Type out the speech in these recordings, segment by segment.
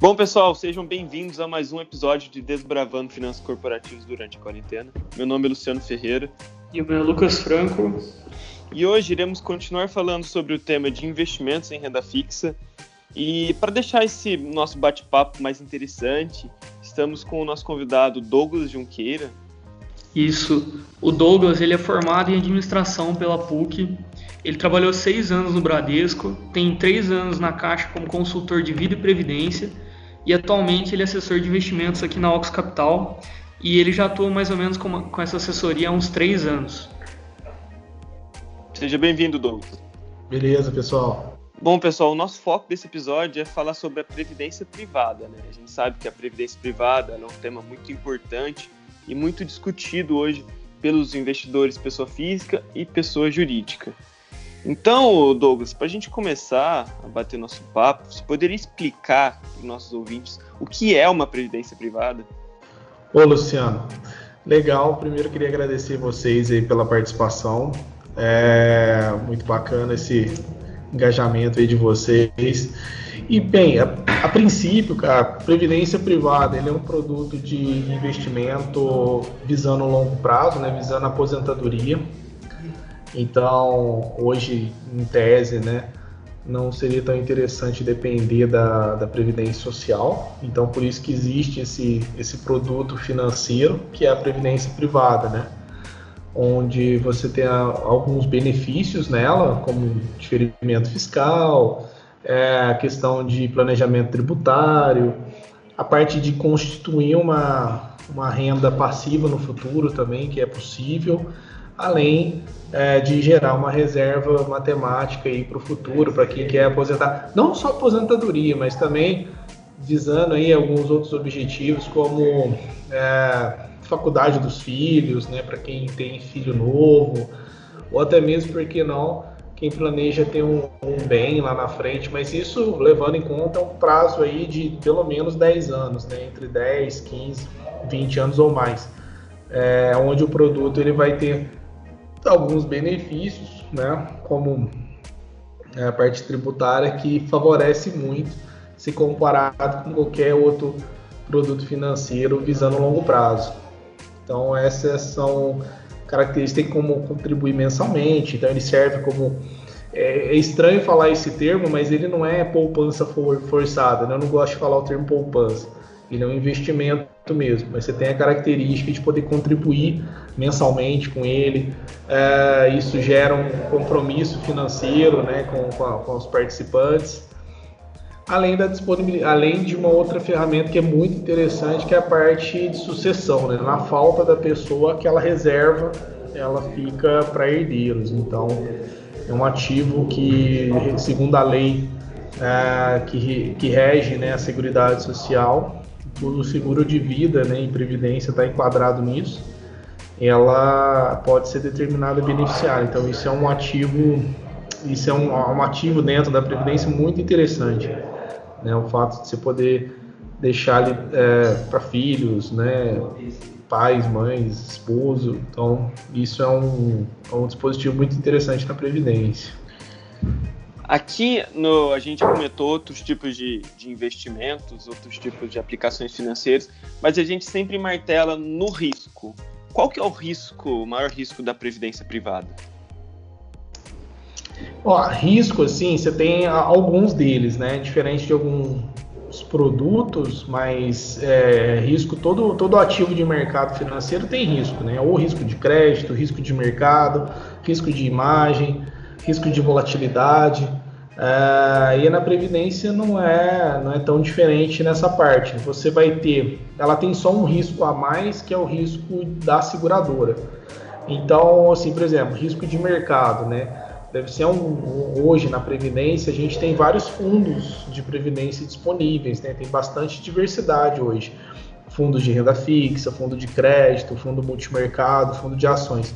Bom, pessoal, sejam bem-vindos a mais um episódio de Desbravando Finanças Corporativas durante a quarentena. Meu nome é Luciano Ferreira. E o meu é Lucas Franco. E hoje iremos continuar falando sobre o tema de investimentos em renda fixa. E para deixar esse nosso bate-papo mais interessante, estamos com o nosso convidado Douglas Junqueira. Isso. O Douglas ele é formado em administração pela PUC. Ele trabalhou seis anos no Bradesco, tem três anos na Caixa como consultor de vida e previdência e atualmente ele é assessor de investimentos aqui na Ox Capital e ele já atua mais ou menos com, com essa assessoria há uns três anos. Seja bem-vindo, Douglas. Beleza, pessoal. Bom, pessoal, o nosso foco desse episódio é falar sobre a previdência privada. Né? A gente sabe que a previdência privada é um tema muito importante e muito discutido hoje pelos investidores pessoa física e pessoa jurídica. Então, Douglas, para a gente começar a bater nosso papo, você poderia explicar para os nossos ouvintes o que é uma previdência privada? Ô, Luciano, legal. Primeiro, queria agradecer vocês aí pela participação. É muito bacana esse engajamento aí de vocês. E bem, a, a princípio, cara, previdência privada ele é um produto de investimento visando longo prazo, né, visando aposentadoria. Então, hoje, em tese, né, não seria tão interessante depender da, da previdência social. Então, por isso que existe esse, esse produto financeiro que é a previdência privada, né? onde você tem alguns benefícios nela, como diferimento fiscal, é, a questão de planejamento tributário, a parte de constituir uma, uma renda passiva no futuro também, que é possível, além é, de gerar uma reserva matemática para o futuro, para quem quer aposentar, não só aposentadoria, mas também visando aí alguns outros objetivos, como é, faculdade dos filhos, né, para quem tem filho novo, ou até mesmo, por que não, quem planeja ter um, um, bem lá na frente, mas isso levando em conta um prazo aí de pelo menos 10 anos, né, entre 10, 15, 20 anos ou mais, é, onde o produto ele vai ter alguns benefícios, né, como a parte tributária que favorece muito se comparado com qualquer outro produto financeiro visando longo prazo. Então essas são características tem como contribuir mensalmente, então ele serve como é, é, estranho falar esse termo, mas ele não é poupança for, forçada, né? eu não gosto de falar o termo poupança. Ele é um investimento mesmo, mas você tem a característica de poder contribuir mensalmente com ele. É, isso gera um compromisso financeiro né, com, com, a, com os participantes além da disponibilidade, além de uma outra ferramenta que é muito interessante, que é a parte de sucessão, né? Na falta da pessoa, aquela reserva ela fica para herdeiros. Então, é um ativo que, segundo a lei é, que, que rege né, a Seguridade Social, o seguro de vida né, e previdência está enquadrado nisso, ela pode ser determinada beneficiária. Então, isso é um ativo, isso é um, um ativo dentro da previdência muito interessante. Né? O fato de você poder deixar ele é, para filhos, né? pais, mães, esposo. Então, isso é um, é um dispositivo muito interessante na Previdência. Aqui no, a gente comentou outros tipos de, de investimentos, outros tipos de aplicações financeiras, mas a gente sempre martela no risco. Qual que é o risco, o maior risco da previdência privada? Ó, risco, assim, você tem alguns deles, né? Diferente de alguns produtos, mas é, risco, todo, todo ativo de mercado financeiro tem risco, né? Ou risco de crédito, risco de mercado, risco de imagem, risco de volatilidade. É, e na Previdência não é, não é tão diferente nessa parte. Você vai ter, ela tem só um risco a mais, que é o risco da seguradora. Então, assim, por exemplo, risco de mercado, né? deve ser um, hoje na previdência a gente tem vários fundos de previdência disponíveis, né? Tem bastante diversidade hoje. Fundos de renda fixa, fundo de crédito, fundo multimercado, fundo de ações.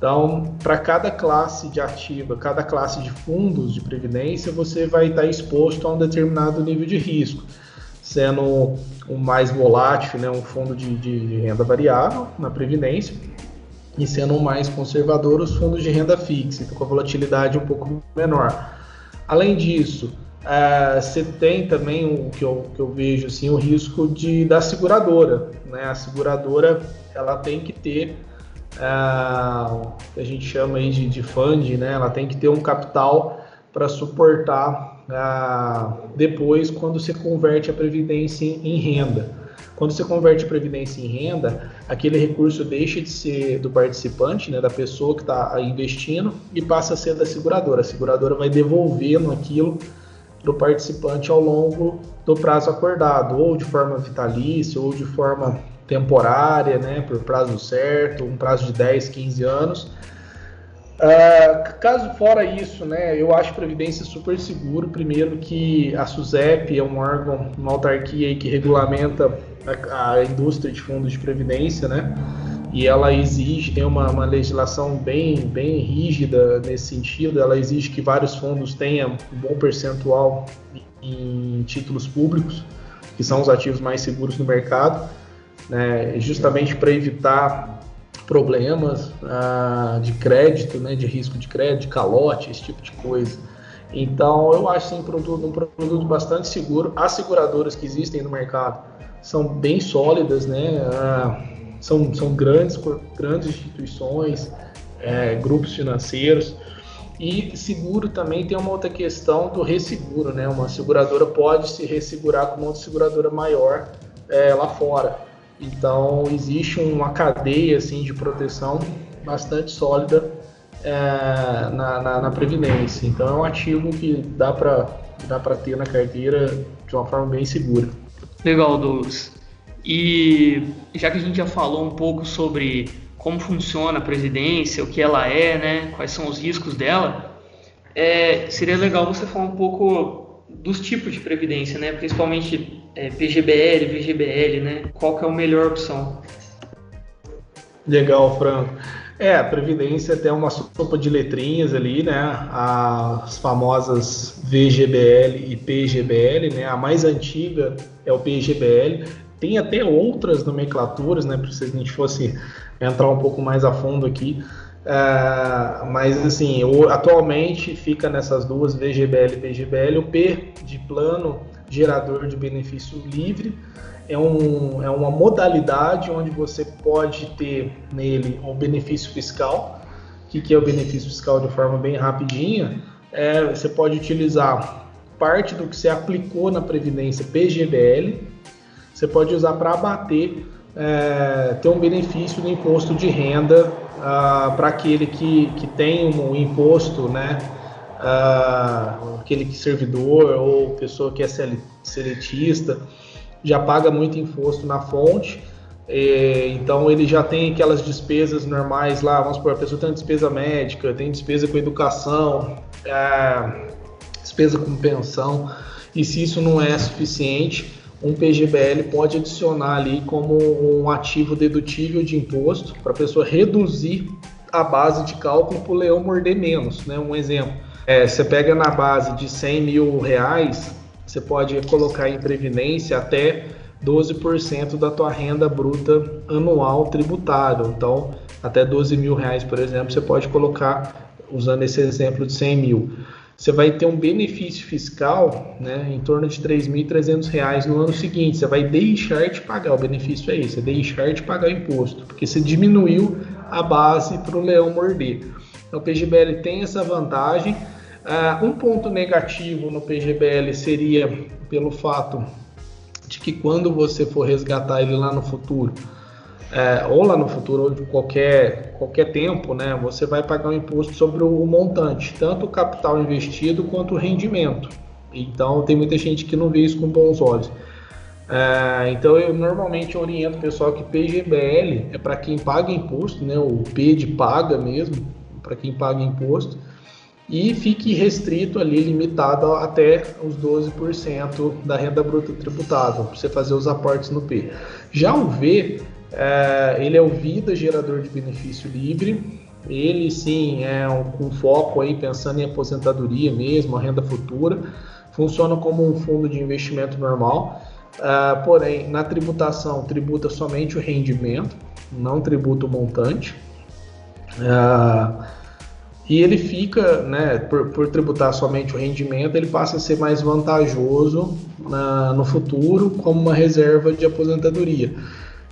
Então, para cada classe de ativa, cada classe de fundos de previdência, você vai estar exposto a um determinado nível de risco, sendo o mais volátil, né, um fundo de, de renda variável na previdência, e sendo mais conservador os fundos de renda fixa, então com a volatilidade um pouco menor. Além disso, uh, você tem também o que eu, que eu vejo assim, o risco de, da seguradora. Né? A seguradora ela tem que ter uh, a gente chama aí de, de né? ela tem que ter um capital para suportar uh, depois quando você converte a previdência em renda. Quando você converte a previdência em renda, aquele recurso deixa de ser do participante, né, da pessoa que está investindo, e passa a ser da seguradora. A seguradora vai devolvendo aquilo para o participante ao longo do prazo acordado, ou de forma vitalícia, ou de forma temporária, né, por prazo certo, um prazo de 10, 15 anos. Uh, caso fora isso, né, eu acho Previdência super seguro. Primeiro que a SUSEP é um órgão, uma autarquia que regulamenta a, a, indústria de fundos de previdência, né? E ela exige, tem uma, uma, legislação bem, bem rígida nesse sentido. Ela exige que vários fundos tenham um bom percentual em títulos públicos, que são os ativos mais seguros no mercado, né? Justamente para evitar problemas ah, de crédito, né? De risco de crédito, calote, esse tipo de coisa. Então, eu acho sim um produto, um produto bastante seguro. As seguradoras que existem no mercado são bem sólidas, né? Ah, são, são grandes, grandes instituições, é, grupos financeiros. E seguro também tem uma outra questão do resseguro, né? Uma seguradora pode se ressegurar com uma outra seguradora maior é, lá fora. Então existe uma cadeia assim de proteção bastante sólida é, na, na, na, previdência. Então é um ativo que dá para dá para ter na carteira de uma forma bem segura. Legal, Douglas. E já que a gente já falou um pouco sobre como funciona a presidência, o que ela é, né, quais são os riscos dela, é, seria legal você falar um pouco dos tipos de previdência, né, principalmente é, PGBL, VGBL, né, qual que é a melhor opção? Legal, Franco. É, a Previdência tem uma sopa de letrinhas ali, né? As famosas VGBL e PGBL, né? A mais antiga é o PGBL. Tem até outras nomenclaturas, né? Se a gente fosse entrar um pouco mais a fundo aqui. É, mas assim, atualmente fica nessas duas VGBL e PGBL. O P de plano gerador de benefício livre é, um, é uma modalidade onde você pode ter nele um benefício fiscal. O que, que é o benefício fiscal de forma bem rapidinha? É, você pode utilizar parte do que você aplicou na Previdência PGBL, você pode usar para abater, é, ter um benefício no imposto de renda ah, para aquele que, que tem um imposto, né? Ah, aquele servidor ou pessoa que é seletista já paga muito imposto na fonte, é, então ele já tem aquelas despesas normais lá, vamos supor, a pessoa tem despesa médica, tem despesa com educação, é, despesa com pensão, e se isso não é suficiente, um PGBL pode adicionar ali como um ativo dedutível de imposto para a pessoa reduzir a base de cálculo para o leão morder menos. Né? Um exemplo, é, você pega na base de 100 mil reais, você pode colocar em previdência até 12% da tua renda bruta anual tributável. Então, até 12 mil reais, por exemplo, você pode colocar, usando esse exemplo de 100 mil. Você vai ter um benefício fiscal né, em torno de 3.300 reais no ano seguinte. Você vai deixar de pagar, o benefício é esse, é deixar de pagar imposto, porque você diminuiu a base para o leão morder. Então, o PGBL tem essa vantagem, Uh, um ponto negativo no PGBL seria pelo fato de que quando você for resgatar ele lá no futuro, é, ou lá no futuro, ou de qualquer, qualquer tempo, né, você vai pagar um imposto sobre o montante, tanto o capital investido quanto o rendimento. Então, tem muita gente que não vê isso com bons olhos. É, então, eu normalmente oriento o pessoal que PGBL é para quem paga imposto, né, o P de paga mesmo, para quem paga imposto e fique restrito ali, limitado até os 12% da renda bruta tributável, para você fazer os aportes no P. Já o V, é, ele é o Vida Gerador de Benefício Livre, ele sim é um, com foco aí pensando em aposentadoria mesmo, a renda futura, funciona como um fundo de investimento normal, uh, porém na tributação tributa somente o rendimento, não tributa o montante. Uh, e ele fica, né, por, por, tributar somente o rendimento, ele passa a ser mais vantajoso na, no futuro como uma reserva de aposentadoria.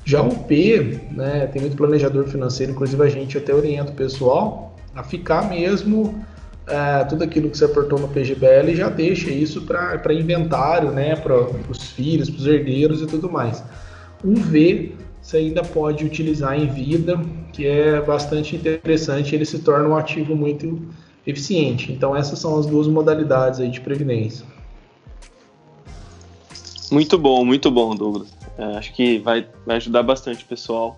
Já o P, né, tem muito planejador financeiro, inclusive a gente até orienta o pessoal a ficar mesmo é, tudo aquilo que você aportou no PGBL já deixa isso para inventário, né, para os filhos, para os herdeiros e tudo mais. Um V você ainda pode utilizar em vida, que é bastante interessante, ele se torna um ativo muito eficiente. Então essas são as duas modalidades aí de previdência. Muito bom, muito bom, Douglas. É, acho que vai, vai ajudar bastante o pessoal.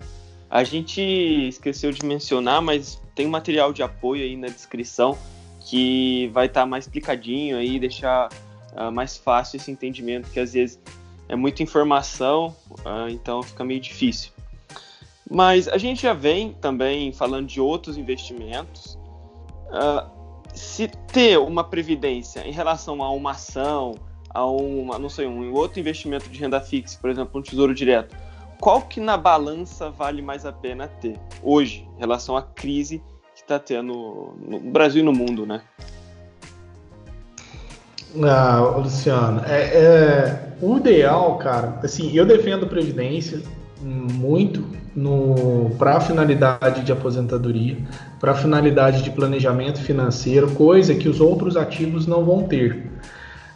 A gente esqueceu de mencionar, mas tem material de apoio aí na descrição que vai estar tá mais explicadinho aí, deixar uh, mais fácil esse entendimento, que às vezes é muita informação, uh, então fica meio difícil. Mas a gente já vem também falando de outros investimentos. Uh, se ter uma previdência em relação a uma ação, a uma, não sei, um outro investimento de renda fixa, por exemplo, um tesouro direto, qual que na balança vale mais a pena ter hoje, em relação à crise que está tendo no Brasil e no mundo, né? Ah, Luciano, é, é, o ideal, cara, assim, eu defendo previdência muito para a finalidade de aposentadoria, para finalidade de planejamento financeiro, coisa que os outros ativos não vão ter.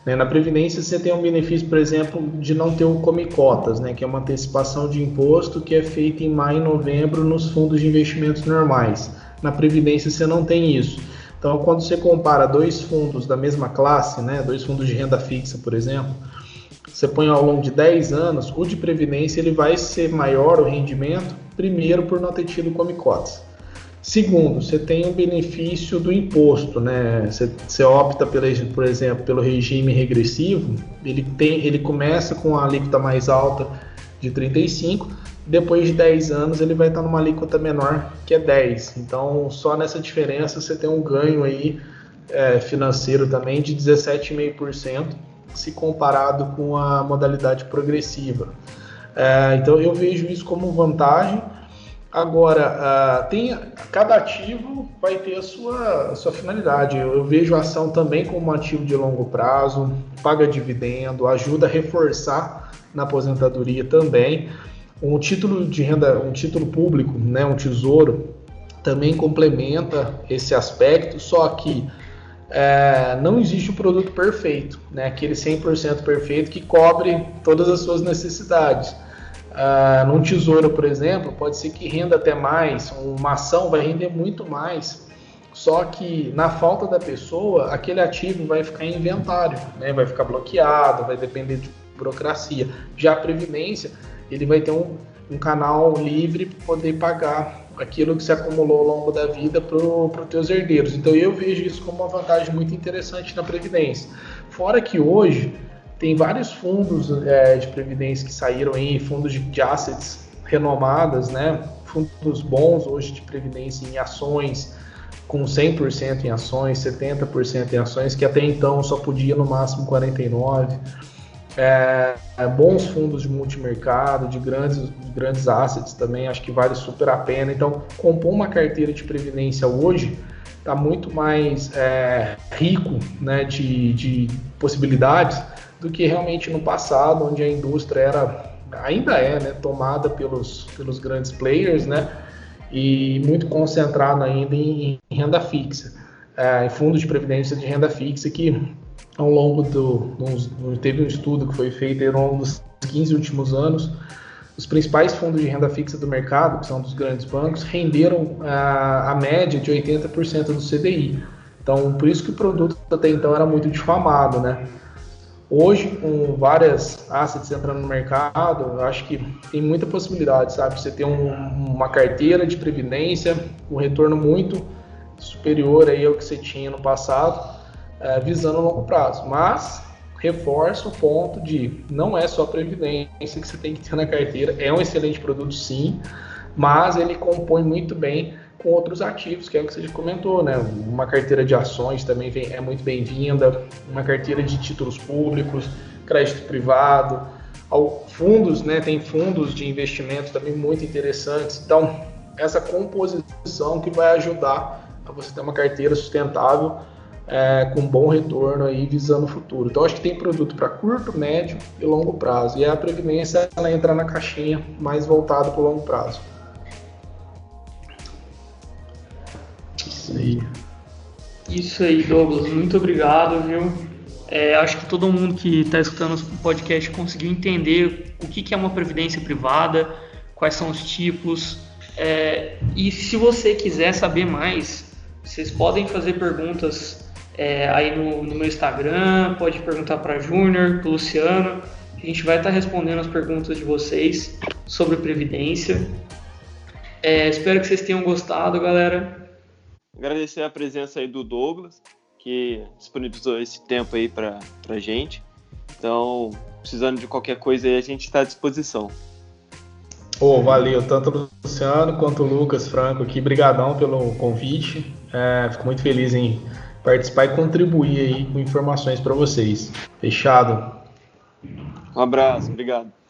Né? Na Previdência você tem um benefício, por exemplo, de não ter o come cotas, né? que é uma antecipação de imposto que é feita em maio e novembro nos fundos de investimentos normais. Na Previdência você não tem isso. Então, quando você compara dois fundos da mesma classe, né, dois fundos de renda fixa, por exemplo, você põe ao longo de 10 anos, o de previdência ele vai ser maior o rendimento, primeiro por não ter tido come cotas. Segundo, você tem o benefício do imposto, né? Você, você opta, pela, por exemplo, pelo regime regressivo, ele, tem, ele começa com a alíquota mais alta de 35, depois de 10 anos ele vai estar numa alíquota menor que é 10. Então, só nessa diferença você tem um ganho aí é, financeiro também de 17,5% se comparado com a modalidade progressiva. É, então, eu vejo isso como vantagem. Agora, uh, tem, cada ativo vai ter a sua, a sua finalidade. Eu, eu, vejo a ação também como um ativo de longo prazo, paga dividendo, ajuda a reforçar na aposentadoria também um título de renda, um título público, né, um tesouro, também complementa esse aspecto, só que é, não existe um produto perfeito, né, aquele 100% perfeito que cobre todas as suas necessidades. Ah, num tesouro, por exemplo, pode ser que renda até mais, uma ação vai render muito mais, só que na falta da pessoa, aquele ativo vai ficar em inventário, né, vai ficar bloqueado, vai depender de burocracia. Já a previdência, ele vai ter um, um canal livre para poder pagar aquilo que se acumulou ao longo da vida para os teus herdeiros. Então eu vejo isso como uma vantagem muito interessante na Previdência. Fora que hoje tem vários fundos é, de Previdência que saíram aí, fundos de, de assets renomadas, né? fundos bons hoje de Previdência em ações, com 100% em ações, 70% em ações, que até então só podia no máximo 49% é, é, bons fundos de multimercado, de grandes, de grandes assets também, acho que vale super a pena. Então, compor uma carteira de previdência hoje está muito mais é, rico né, de, de possibilidades do que realmente no passado, onde a indústria era, ainda é, né, tomada pelos, pelos grandes players, né, e muito concentrada ainda em, em renda fixa, é, em fundos de previdência de renda fixa que ao longo do, teve um estudo que foi feito ao longo dos 15 últimos anos, os principais fundos de renda fixa do mercado, que são dos grandes bancos, renderam a, a média de 80% do CDI. Então, por isso que o produto até então era muito difamado, né? Hoje, com várias assets entrando no mercado, eu acho que tem muita possibilidade, sabe? Você ter um, uma carteira de previdência, um retorno muito superior aí ao que você tinha no passado, é, visando a longo prazo. Mas reforço o ponto de não é só a previdência que você tem que ter na carteira, é um excelente produto sim, mas ele compõe muito bem com outros ativos, que é o que você já comentou, né? Uma carteira de ações também vem, é muito bem-vinda, uma carteira de títulos públicos, crédito privado, fundos, né? Tem fundos de investimento também muito interessantes. Então, essa composição que vai ajudar para você ter uma carteira sustentável é, com bom retorno aí visando o futuro. Então acho que tem produto para curto, médio e longo prazo. E a previdência ela entra na caixinha mais voltada para o longo prazo. Isso aí. Isso aí, Douglas. Muito obrigado, viu? É, acho que todo mundo que está escutando o podcast conseguiu entender o que, que é uma previdência privada, quais são os tipos. É, e se você quiser saber mais, vocês podem fazer perguntas é, aí no, no, meu Instagram, pode perguntar para Júnior, para Luciano. A gente vai estar tá respondendo as perguntas de vocês sobre previdência. É, espero que vocês tenham gostado, galera. Agradecer a presença aí do Douglas, que disponibilizou esse tempo aí para a gente. Então, precisando de qualquer coisa aí, a gente está à disposição. Oh, valeu, tanto o Luciano quanto o Lucas Franco aqui. Brigadão pelo convite. É, fico muito feliz em participar e contribuir aí com informações para vocês. Fechado. Um abraço, obrigado.